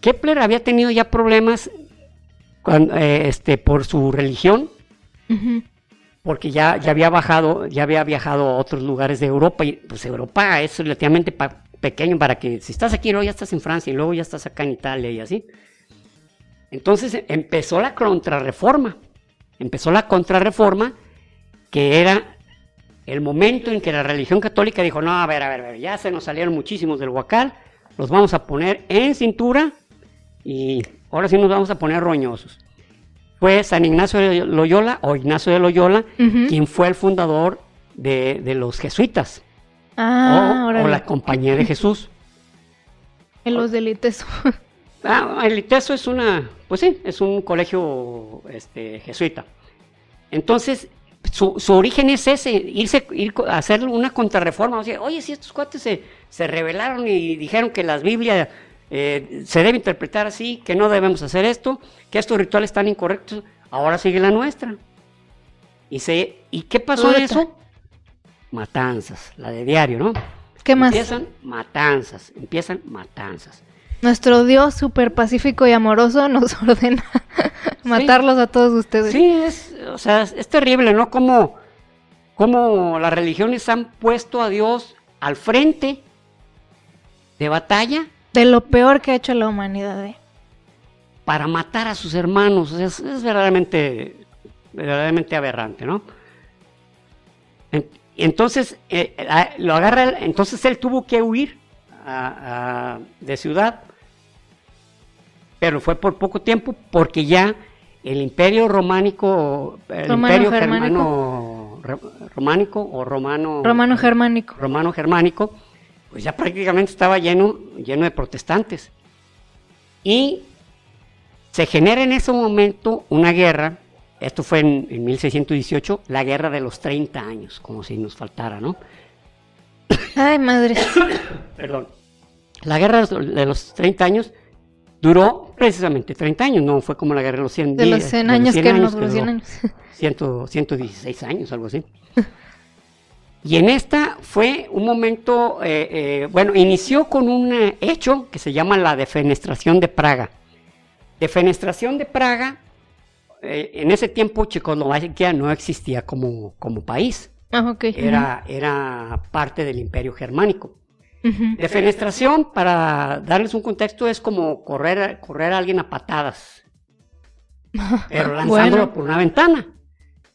S2: Kepler había tenido ya problemas cuando, eh, este, por su religión, porque ya, ya había bajado, ya había viajado a otros lugares de Europa, y pues Europa es relativamente pa- pequeño para que si estás aquí, luego ya estás en Francia, y luego ya estás acá en Italia y así. Entonces eh, empezó la contrarreforma, empezó la contrarreforma, que era el momento en que la religión católica dijo, no, a ver, a ver, a ver, ya se nos salieron muchísimos del huacal, los vamos a poner en cintura y ahora sí nos vamos a poner roñosos. Fue San Ignacio de Loyola o Ignacio de Loyola quien fue el fundador de, de los jesuitas
S1: Ah,
S2: o, o la Compañía de Jesús.
S1: En los delitos.
S2: Ah, el ITESO es una, pues sí, es un colegio este, jesuita. Entonces, su, su origen es ese, irse, ir a hacer una contrarreforma. O sea, oye, si estos cuates se, se rebelaron y dijeron que las Biblias eh, se debe interpretar así, que no debemos hacer esto, que estos rituales están incorrectos, ahora sigue la nuestra. Y, se, ¿y qué pasó
S1: Puta.
S2: eso? Matanzas, la de diario, ¿no?
S1: ¿Qué más?
S2: Empiezan matanzas, empiezan matanzas.
S1: Nuestro Dios súper pacífico y amoroso nos ordena matarlos a todos ustedes.
S2: Sí, es, o sea, es, es terrible, ¿no? Como, como las religiones han puesto a Dios al frente de batalla
S1: De lo peor que ha hecho la humanidad. ¿eh?
S2: para matar a sus hermanos. Es, es verdaderamente, verdaderamente aberrante, ¿no? En- entonces, eh, a- lo agarra, entonces él tuvo que huir a- a- de ciudad, pero fue por poco tiempo porque ya el imperio románico, el
S1: Romano
S2: imperio
S1: germánico.
S2: germano, ro- románico o romano,
S1: Romano germánico.
S2: romano germánico, pues ya prácticamente estaba lleno, lleno de protestantes. Y se genera en ese momento una guerra, esto fue en, en 1618, la guerra de los 30 años, como si nos faltara, ¿no?
S1: Ay, madre.
S2: Perdón. la guerra de los 30 años duró precisamente 30 años, no fue como la guerra de los 100
S1: De los 100 años que no duró
S2: duró
S1: 100 años.
S2: 100, 116 años, algo así. Y en esta fue un momento, eh, eh, bueno, inició con un eh, hecho que se llama la defenestración de Praga. Defenestración de Praga, eh, en ese tiempo Checoslovaquia no existía como, como país,
S1: Ah,
S2: era, era parte del imperio germánico. Defenestración, para darles un contexto, es como correr, correr a alguien a patadas, pero lanzándolo
S1: Bueno.
S2: por una ventana.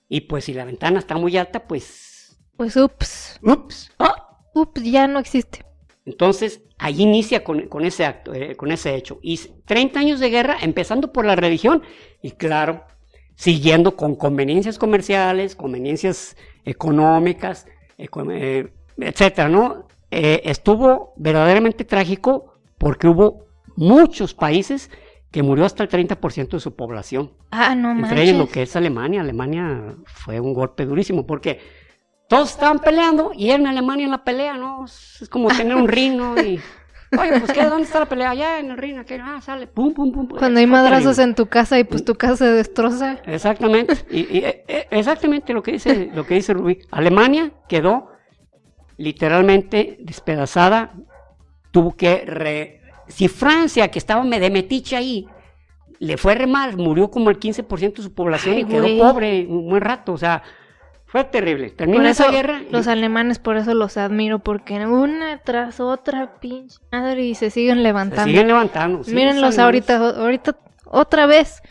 S2: Y pues si la ventana está muy alta, pues...
S1: Pues ups.
S2: Ups. ah.
S1: Ups, ya no existe.
S2: Entonces, ahí inicia con, con ese acto, eh, con ese hecho. Y 30 años de guerra, empezando por la religión, y claro, siguiendo con conveniencias comerciales, conveniencias económicas, eco- eh, etcétera, ¿no? Eh, estuvo verdaderamente trágico porque hubo muchos países que murió hasta el 30% de su población.
S1: Ah, no
S2: Entre ellos lo
S1: manches.
S2: que es Alemania. Alemania fue un golpe durísimo porque todos estaban peleando y en Alemania en la pelea, ¿no? Es como tener un ring, ¿no? Y, oye, pues ¿qué? ¿Dónde está la pelea? Allá en el ring, aquí, ah, sale, pum, pum, pum. pum.
S1: Cuando hay madrazos en tu casa y pues tu casa se destroza.
S2: Exactamente, y, y, eh, eh, exactamente lo que dice, lo que dice Rubí. Alemania quedó literalmente despedazada, tuvo que re- si Francia, que estaba de metiche ahí, le fue re mal, murió como el 15% de su población
S1: Ay,
S2: y quedó
S1: güey.
S2: pobre un buen rato, o sea, fue terrible. Termina esa guerra y-
S1: los alemanes por eso los admiro porque una tras otra pinche madre y se siguen
S2: se
S1: levantando.
S2: siguen levantando. sí,
S1: Mírenlos
S2: los
S1: ahorita, ahorita otra vez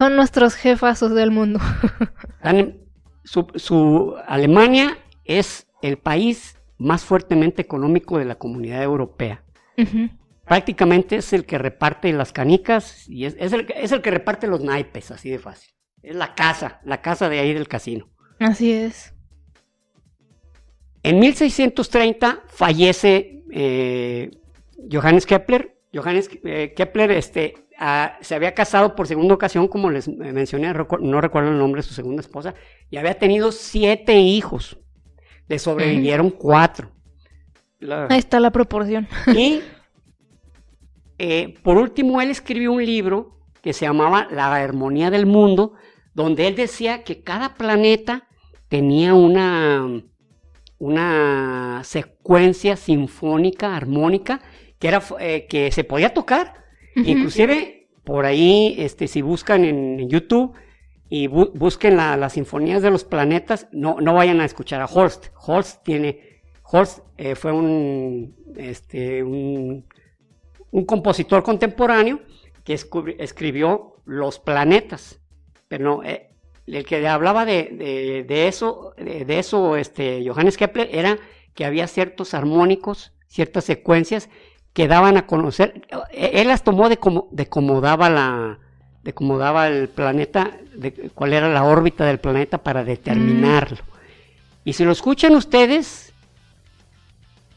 S1: son nuestros jefazos del mundo.
S2: Su, su- Alemania es el país más fuertemente económico de la comunidad europea. Prácticamente es el que reparte las canicas y es, es el, es el que reparte los naipes, así de fácil. Es la casa, la casa de ahí del casino.
S1: Así es.
S2: En 1630 fallece eh, Johannes Kepler. Johannes eh, Kepler este, ah, se había casado por segunda ocasión, como les mencioné, recu- no recuerdo el nombre de su segunda esposa, y había tenido siete hijos. Le sobrevivieron cuatro. La-
S1: Ahí está la proporción.
S2: Y eh, por último, él escribió un libro que se llamaba La Armonía del Mundo, donde él decía que cada planeta tenía una, una secuencia sinfónica, armónica, que, era, eh, que se podía tocar.
S1: Ujú.
S2: Inclusive, por ahí, este, si buscan en, en YouTube y bu- busquen la- las sinfonías de los planetas, no, no vayan a escuchar a Horst. Horst tiene, Horst eh, fue un, este, un, un compositor contemporáneo que escribió los planetas. Pero no, eh, el que hablaba de, de- de eso, de, de eso, este, Johannes Kepler, era que había ciertos armónicos, ciertas secuencias que daban a conocer. eh, Él las tomó de cómo, de cómo daba la, de cómo daba el planeta, de cuál era la órbita del planeta para determinarlo. Y si lo escuchan ustedes,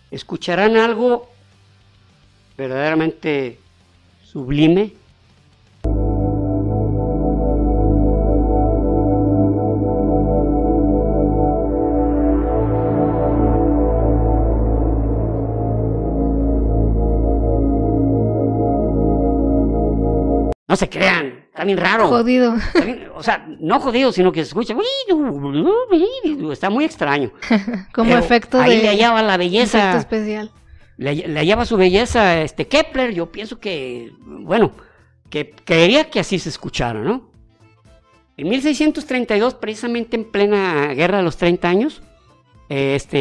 S2: escucharán algo verdaderamente sublime. No se crean, está bien raro.
S1: Jodido.
S2: Bien- o sea, no jodido, sino que se escucha. Está muy extraño.
S1: Como
S2: Pero
S1: efecto
S2: ahí
S1: de
S2: le hallaba la
S1: efecto
S2: belleza.
S1: especial.
S2: Le, le hallaba su belleza este Kepler. Yo pienso que, bueno, que quería que así se escuchara, ¿no? En 1632, precisamente en plena guerra de los 30 años, este,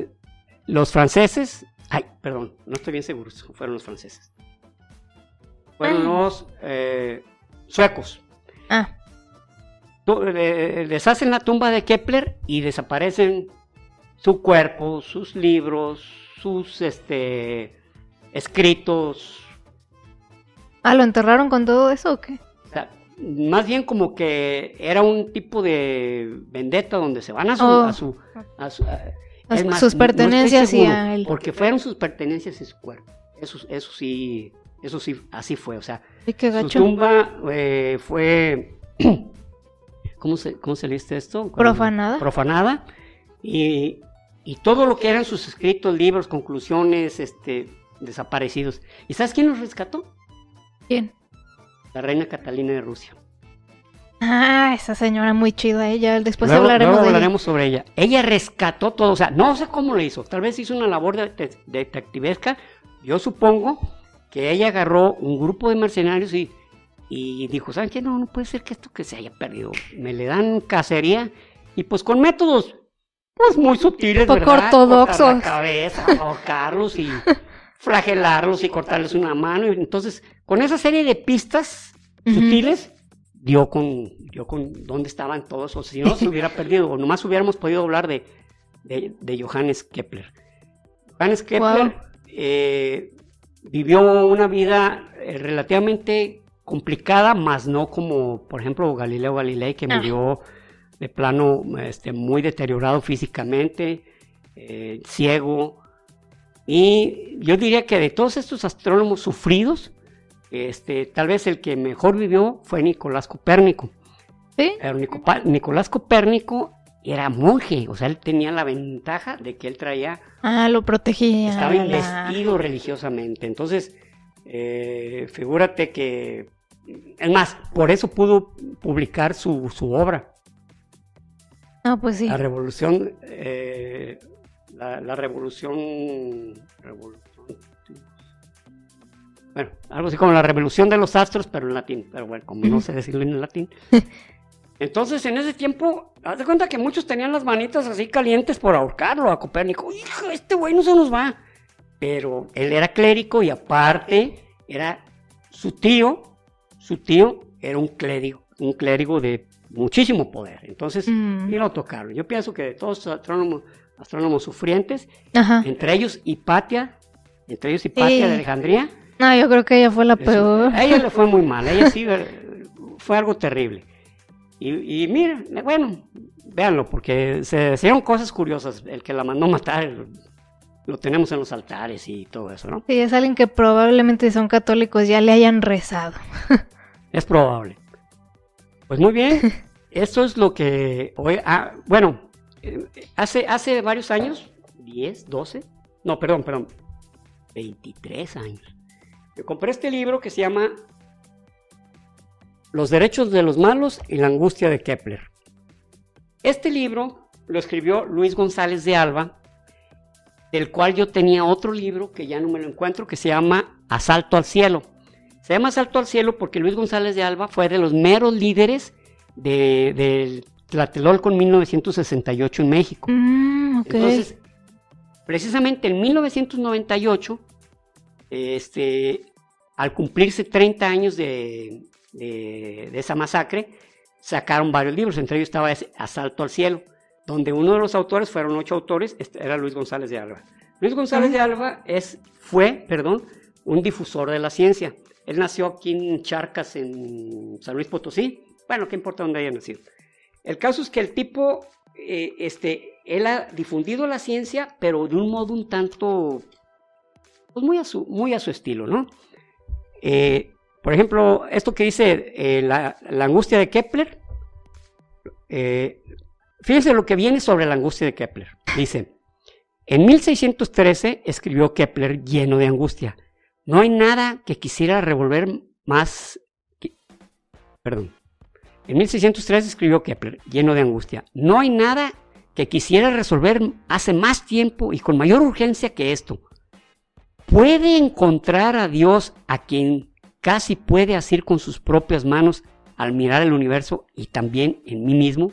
S2: eh, los franceses, ay, perdón, no estoy bien seguro, si fueron los franceses. Fueron los eh, suecos.
S1: Ah,
S2: eh, deshacen la tumba de Kepler y desaparecen su cuerpo, sus libros, sus este, escritos.
S1: ah, ¿lo enterraron con todo eso o qué?
S2: O sea, más bien como que era un tipo de vendetta donde se van a su...
S1: Oh.
S2: a su- a su- a-
S1: Las-
S2: es más,
S1: sus
S2: no
S1: pertenencias y a él.
S2: Porque fueron sus pertenencias y su cuerpo. Eso, eso sí, eso sí, así fue. O sea, Su tumba eh, fue. ¿Cómo se, ¿Cómo se le dice esto?
S1: Profanada.
S2: Profanada. Y, y todo lo que eran sus escritos, libros, conclusiones, este, desaparecidos. ¿Y sabes quién los rescató?
S1: ¿Quién?
S2: La reina Catalina de Rusia.
S1: Ah, esa señora muy chida ella. Después
S2: Luego-
S1: hablaremos
S2: luego
S1: de ella.
S2: sobre ella. Ella rescató todo, o sea, no sé cómo lo hizo. Tal vez hizo una labor de, de- detectivesca. Yo supongo que ella agarró un grupo de mercenarios y, y dijo, ¿saben qué? No, no puede ser que esto que se haya perdido. Me le dan cacería y pues con métodos pues muy sutiles,
S1: Poco
S2: ¿verdad?
S1: ortodoxos.
S2: Cortar la cabeza, ahorcarlos y flagelarlos y cortarles una mano. Y Entonces, con esa serie de pistas sutiles, dio con, dio con dónde estaban todos, o si no se hubiera perdido, o nomás hubiéramos podido hablar de, de, de Johannes Kepler. Johannes Kepler
S1: Wow.
S2: eh, vivió una vida eh, relativamente complicada, más no como, por ejemplo, Galileo Galilei, que
S1: Ah.
S2: murió de plano este, muy deteriorado físicamente, eh, ciego. Y yo diría que de todos estos astrónomos sufridos, este, tal vez el que mejor vivió fue Nicolás Copérnico.
S1: ¿Sí?
S2: Nicolás Copérnico era monje, o sea, él tenía la ventaja de que él traía,
S1: Ah, lo protegía.
S2: estaba
S1: la-
S2: investido religiosamente. Entonces, eh, figúrate que, es más, por eso pudo publicar su, su obra,
S1: No, pues sí.
S2: la revolución, eh, la, la revolución, revolución, bueno, algo así como la revolución de los astros, pero en latín, pero bueno, como no sé decirlo en latín. Entonces, en ese tiempo, haz de cuenta que muchos tenían las manitas así calientes por ahorcarlo a Copérnico. Hijo, este güey no se nos va. Pero él era clérigo y aparte era su tío, su tío era un clérigo, un clérigo de muchísimo poder. Entonces,
S1: Mm.
S2: y lo tocaron. Yo pienso que de todos los astrónomos, astrónomos sufrientes,
S1: Ajá.
S2: entre ellos Hipatia, entre ellos Hipatia
S1: Sí.
S2: de Alejandría,
S1: No, yo creo que ella fue la
S2: eso-
S1: peor.
S2: a ella le fue muy mal, a ella sí eh, fue algo terrible. Y, y mira, bueno, véanlo, porque se hicieron cosas curiosas. El que la mandó matar, lo tenemos en los altares y todo eso, ¿no?
S1: Sí, es alguien que probablemente son católicos ya le hayan rezado.
S2: Es probable. Pues muy bien, esto es lo que hoy, ah, bueno, hace, hace varios años, 10, 12, no, perdón, perdón, 23 años, yo compré este libro que se llama Los derechos de los malos y la angustia de Kepler. Este libro lo escribió Luis González de Alba, del cual yo tenía otro libro que ya no me lo encuentro, que se llama Asalto al Cielo. Se llama Asalto al Cielo porque Luis González de Alba fue de los meros líderes de- del Tlatelolco en 1968 en México.
S1: Mm.
S2: Entonces, precisamente en 1998, este, al cumplirse 30 años de, de- de esa masacre, sacaron varios libros, entre ellos estaba ese Asalto al Cielo, donde uno de los autores, fueron ocho autores, este era Luis González de Alba. Luis González de Alba es, fue, perdón, un difusor de la ciencia. Él nació aquí en Charcas, en San Luis Potosí. Bueno, qué importa dónde haya nacido. El caso es que el tipo, eh, este, él ha difundido la ciencia, pero de un modo un tanto, pues muy a su, muy a su estilo, ¿no? Eh, por ejemplo, esto que dice eh, la, angustia de Kepler, eh, fíjense lo que viene sobre la angustia de Kepler. Dice, en 1613 escribió Kepler lleno de angustia. No hay nada que quisiera revolver más... que- Perdón. En 1603 escribió Kepler, lleno de angustia. No hay nada que quisiera resolver hace más tiempo y con mayor urgencia que esto. ¿Puede encontrar a Dios a quien casi puede asir con sus propias manos al mirar el universo y también en mí mismo?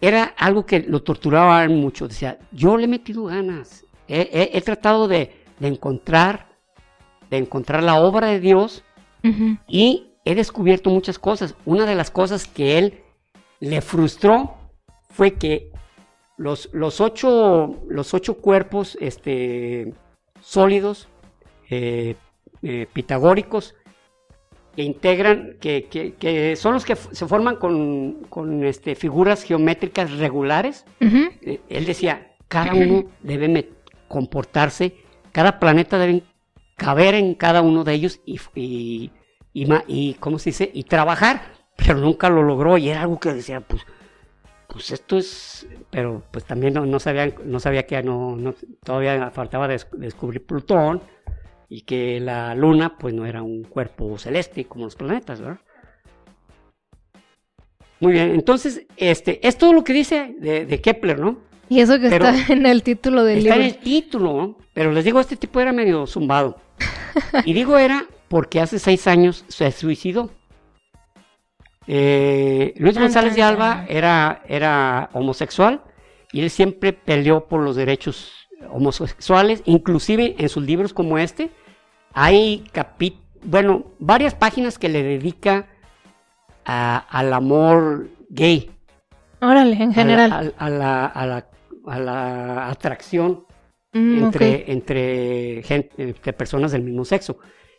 S2: Era algo que lo torturaba mucho. Decía, yo le he metido ganas. He, he- he tratado de, de encontrar, de encontrar la obra de Dios y he descubierto muchas cosas. Una de las cosas que él le frustró fue que los, los, ocho, los ocho cuerpos este, sólidos, eh, eh, pitagóricos, que integran, que, que- que son los que se forman con, con, este, figuras geométricas regulares, eh, él decía, cada uno debe comportarse, cada planeta debe caber en cada uno de ellos y, y, y, ¿cómo se dice? Y trabajar, pero nunca lo logró y era algo que decía, pues, pues esto es, pero pues también no, no sabía, no sabía que no, no- todavía faltaba des- descubrir Plutón y que la Luna pues no era un cuerpo celeste como los planetas, ¿verdad? Muy bien, entonces, este, es todo lo que dice de, de Kepler, ¿no?
S1: Y eso que
S2: Pero-
S1: está en el título del
S2: Está en
S1: libro.
S2: el título, ¿no? Pero les digo, este tipo era medio zumbado. Y digo era porque hace seis años se suicidó. Eh, Luis González de Alba era, era homosexual y él siempre peleó por los derechos homosexuales, inclusive en sus libros como este, hay capi bueno, varias páginas que le dedica a- al amor gay
S1: Órale, en general.
S2: a la, a la- a la- a la atracción
S1: Mm,
S2: entre, entre, gente, entre personas del mismo sexo.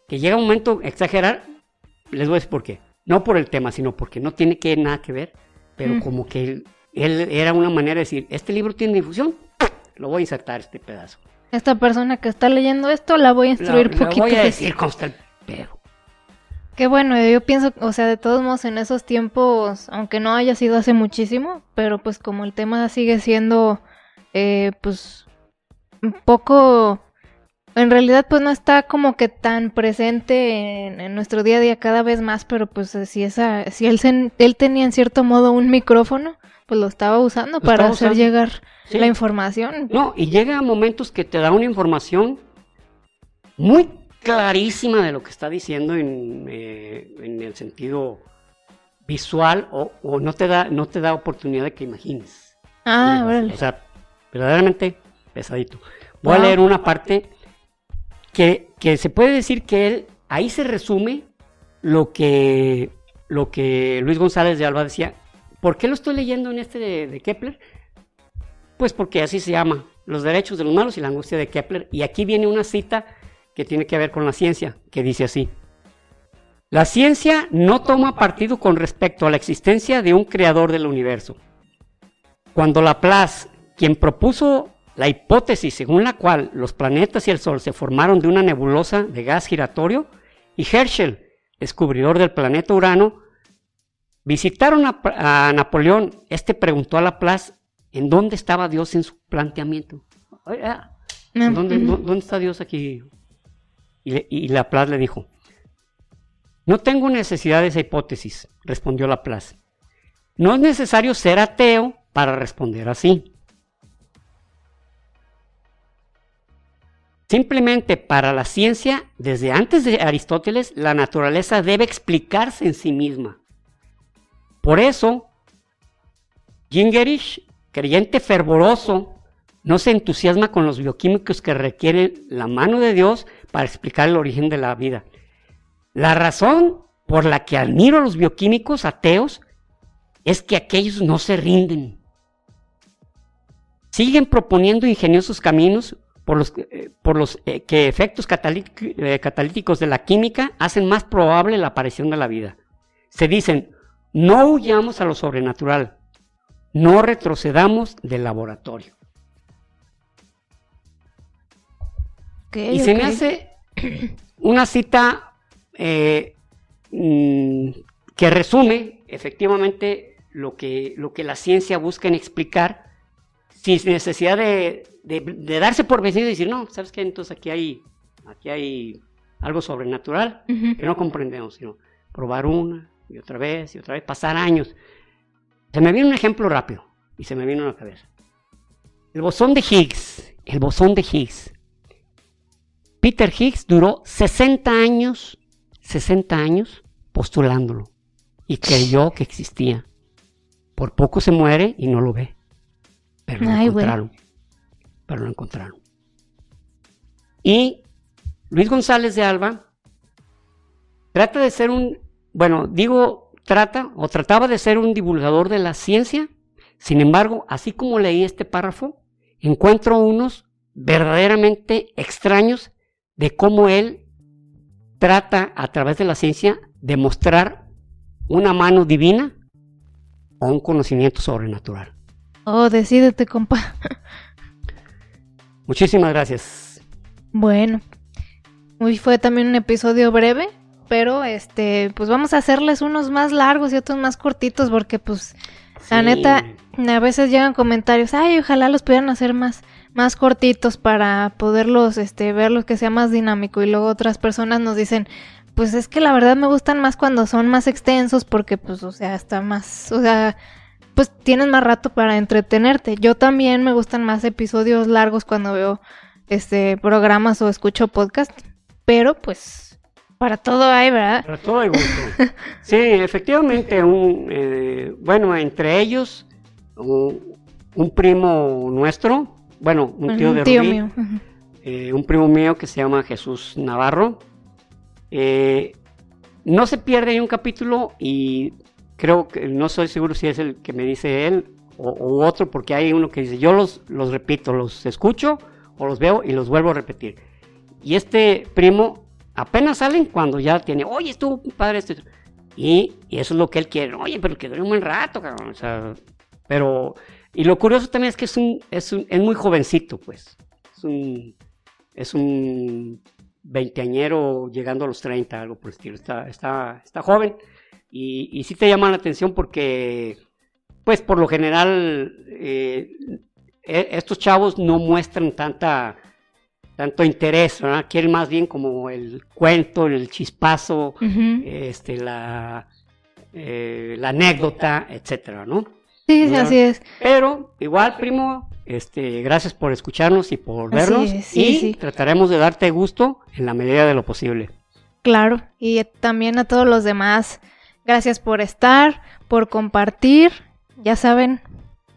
S2: Que llega un momento, exagerar, les voy a decir por qué. No por el tema, sino porque no tiene que nada que ver, pero
S1: Mm.
S2: como que él, él era una manera de decir, este libro tiene difusión, lo voy a insertar este pedazo.
S1: Esta persona que está leyendo esto la voy a instruir
S2: La- la
S1: poquito.
S2: voy a
S1: que
S2: decir cómo está el pedo.
S1: Qué bueno, yo pienso, o sea, de todos modos en esos tiempos, aunque no haya sido hace muchísimo, pero pues como el tema sigue siendo, eh, pues, un poco, en realidad pues no está como que tan presente en, en nuestro día a día cada vez más, pero pues eh, si esa, si él, se- él tenía en cierto modo un micrófono, pues lo estaba usando
S2: Lo
S1: para
S2: estaba
S1: hacer
S2: usando.
S1: llegar
S2: Sí.
S1: la información.
S2: No, y llega a momentos que te da una información muy clarísima de lo que está diciendo en, eh, en el sentido visual o, o no te da no te da oportunidad de que imagines.
S1: Ah, órale.
S2: O sea, verdaderamente pesadito. Voy
S1: Wow.
S2: a leer una parte que, se puede decir que él, ahí se resume lo que, lo que Luis González de Alba decía. ¿Por qué lo estoy leyendo en este de, de Kepler? Pues porque así se llama, los derechos de los malos y la angustia de Kepler. Y aquí viene una cita que tiene que ver con la ciencia, que dice así. La ciencia no toma partido con respecto a la existencia de un creador del universo. Cuando Laplace, quien propuso la hipótesis según la cual los planetas y el Sol se formaron de una nebulosa de gas giratorio, y Herschel, descubridor del planeta Urano, visitaron a, a Napoleón, este preguntó a Laplace en dónde estaba Dios en su planteamiento. ¿Dónde, está Dios aquí? Y Laplace le dijo, no tengo necesidad de esa hipótesis, respondió Laplace. No es necesario ser ateo para responder así. Simplemente para la ciencia, desde antes de Aristóteles, la naturaleza debe explicarse en sí misma. Por eso, Gingerich, creyente fervoroso, no se entusiasma con los bioquímicos que requieren la mano de Dios para explicar el origen de la vida. La razón por la que admiro a los bioquímicos ateos es que aquellos no se rinden. Siguen proponiendo ingeniosos caminos por los, eh, por los eh, que efectos eh, catalíticos de la química hacen más probable la aparición de la vida. Se dicen, no huyamos a lo sobrenatural, no retrocedamos del laboratorio. Y se me hace una cita eh, mm, que resume efectivamente lo que, lo que la ciencia busca en explicar sin necesidad de, de- de darse por vencido y decir, no, ¿sabes qué? Entonces aquí hay, aquí hay algo sobrenatural
S1: Ujú.
S2: que no comprendemos, sino probar una y otra vez y otra vez, pasar años. Se me viene un ejemplo rápido y se me vino a la cabeza. El bosón de Higgs, el bosón de Higgs. Peter Higgs duró 60 años, 60 años postulándolo y creyó que existía. Por poco se muere y no lo ve. Pero lo
S1: Ay,
S2: encontraron. Pero lo encontraron. Y Luis González de Alba trata de ser un, bueno, digo trata o trataba de ser un divulgador de la ciencia. Sin embargo, así como leí este párrafo, encuentro unos verdaderamente extraños de cómo él trata a través de la ciencia de mostrar una mano divina o un conocimiento sobrenatural.
S1: Oh, decídete, compa.
S2: Muchísimas gracias.
S1: Bueno, hoy fue también un episodio breve, pero este, pues vamos a hacerles unos más largos y otros más cortitos porque pues La
S2: Sí,
S1: neta, a veces llegan comentarios, ay, ojalá los pudieran hacer más, más cortitos para poderlos, este, verlos que sea más dinámico. Y luego otras personas nos dicen, pues es que la verdad me gustan más cuando son más extensos porque, pues, o sea, está más, o sea, pues tienes más rato para entretenerte. Yo también me gustan más episodios largos cuando veo, este, programas o escucho podcast, pero pues para todo hay, ¿verdad?
S2: Para todo hay gusto. sí, efectivamente, un, eh, bueno, entre ellos, un, un primo nuestro, bueno, un tío
S1: Un
S2: de
S1: tío
S2: Rubí,
S1: mío.
S2: Eh, un primo mío que se llama Jesús Navarro. Eh, no se pierde un capítulo y creo que no soy seguro si es el que me dice él o, o otro, porque hay uno que dice, yo los, los repito, los escucho o los veo y los vuelvo a repetir. Y este primo apenas salen cuando ya tiene, oye, estuvo padre esto. Y, y eso es lo que él quiere. Oye, pero que dure un buen rato, cabrón. O sea, pero, y lo curioso también es que es un, es un, es muy jovencito, pues. Es un, es un veinteañero llegando a los 30, algo por el estilo. Está, está, está joven. Y, y sí te llama la atención porque, pues por lo general, eh, e- estos chavos no muestran tanta, tanto interés, ¿verdad? Quieren más bien como el cuento, el chispazo, este, la, eh, la anécdota, etcétera, ¿no?
S1: Sí, sí,
S2: Ya.
S1: así es.
S2: Pero igual, primo, este, gracias por escucharnos y por vernos.
S1: es, sí,
S2: y
S1: sí.
S2: trataremos de darte gusto en la medida de lo posible.
S1: Claro, y también a todos los demás, gracias por estar, por compartir. Ya saben,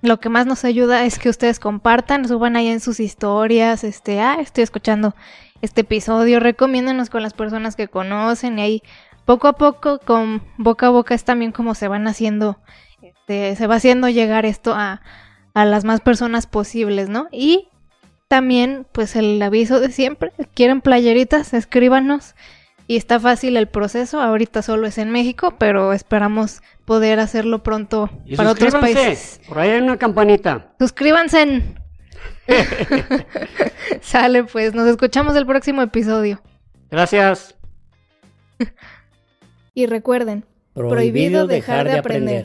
S1: lo que más nos ayuda es que ustedes compartan, suban ahí en sus historias, este, ah, estoy escuchando este episodio, recomiéndanos con las personas que conocen y ahí poco a poco, con boca a boca es también como se van haciendo, este, se va haciendo llegar esto a, a las más personas posibles, ¿no? Y también, pues el aviso de siempre, quieren playeritas, escríbanos. Y está fácil el proceso, ahorita solo es en México, pero esperamos poder hacerlo pronto
S2: Y
S1: para otros
S2: suscríbanse,
S1: países.
S2: Por ahí hay una campanita.
S1: Suscríbanse. Sale pues, nos escuchamos el próximo episodio.
S2: Gracias.
S1: Y recuerden, prohibido dejar de aprender.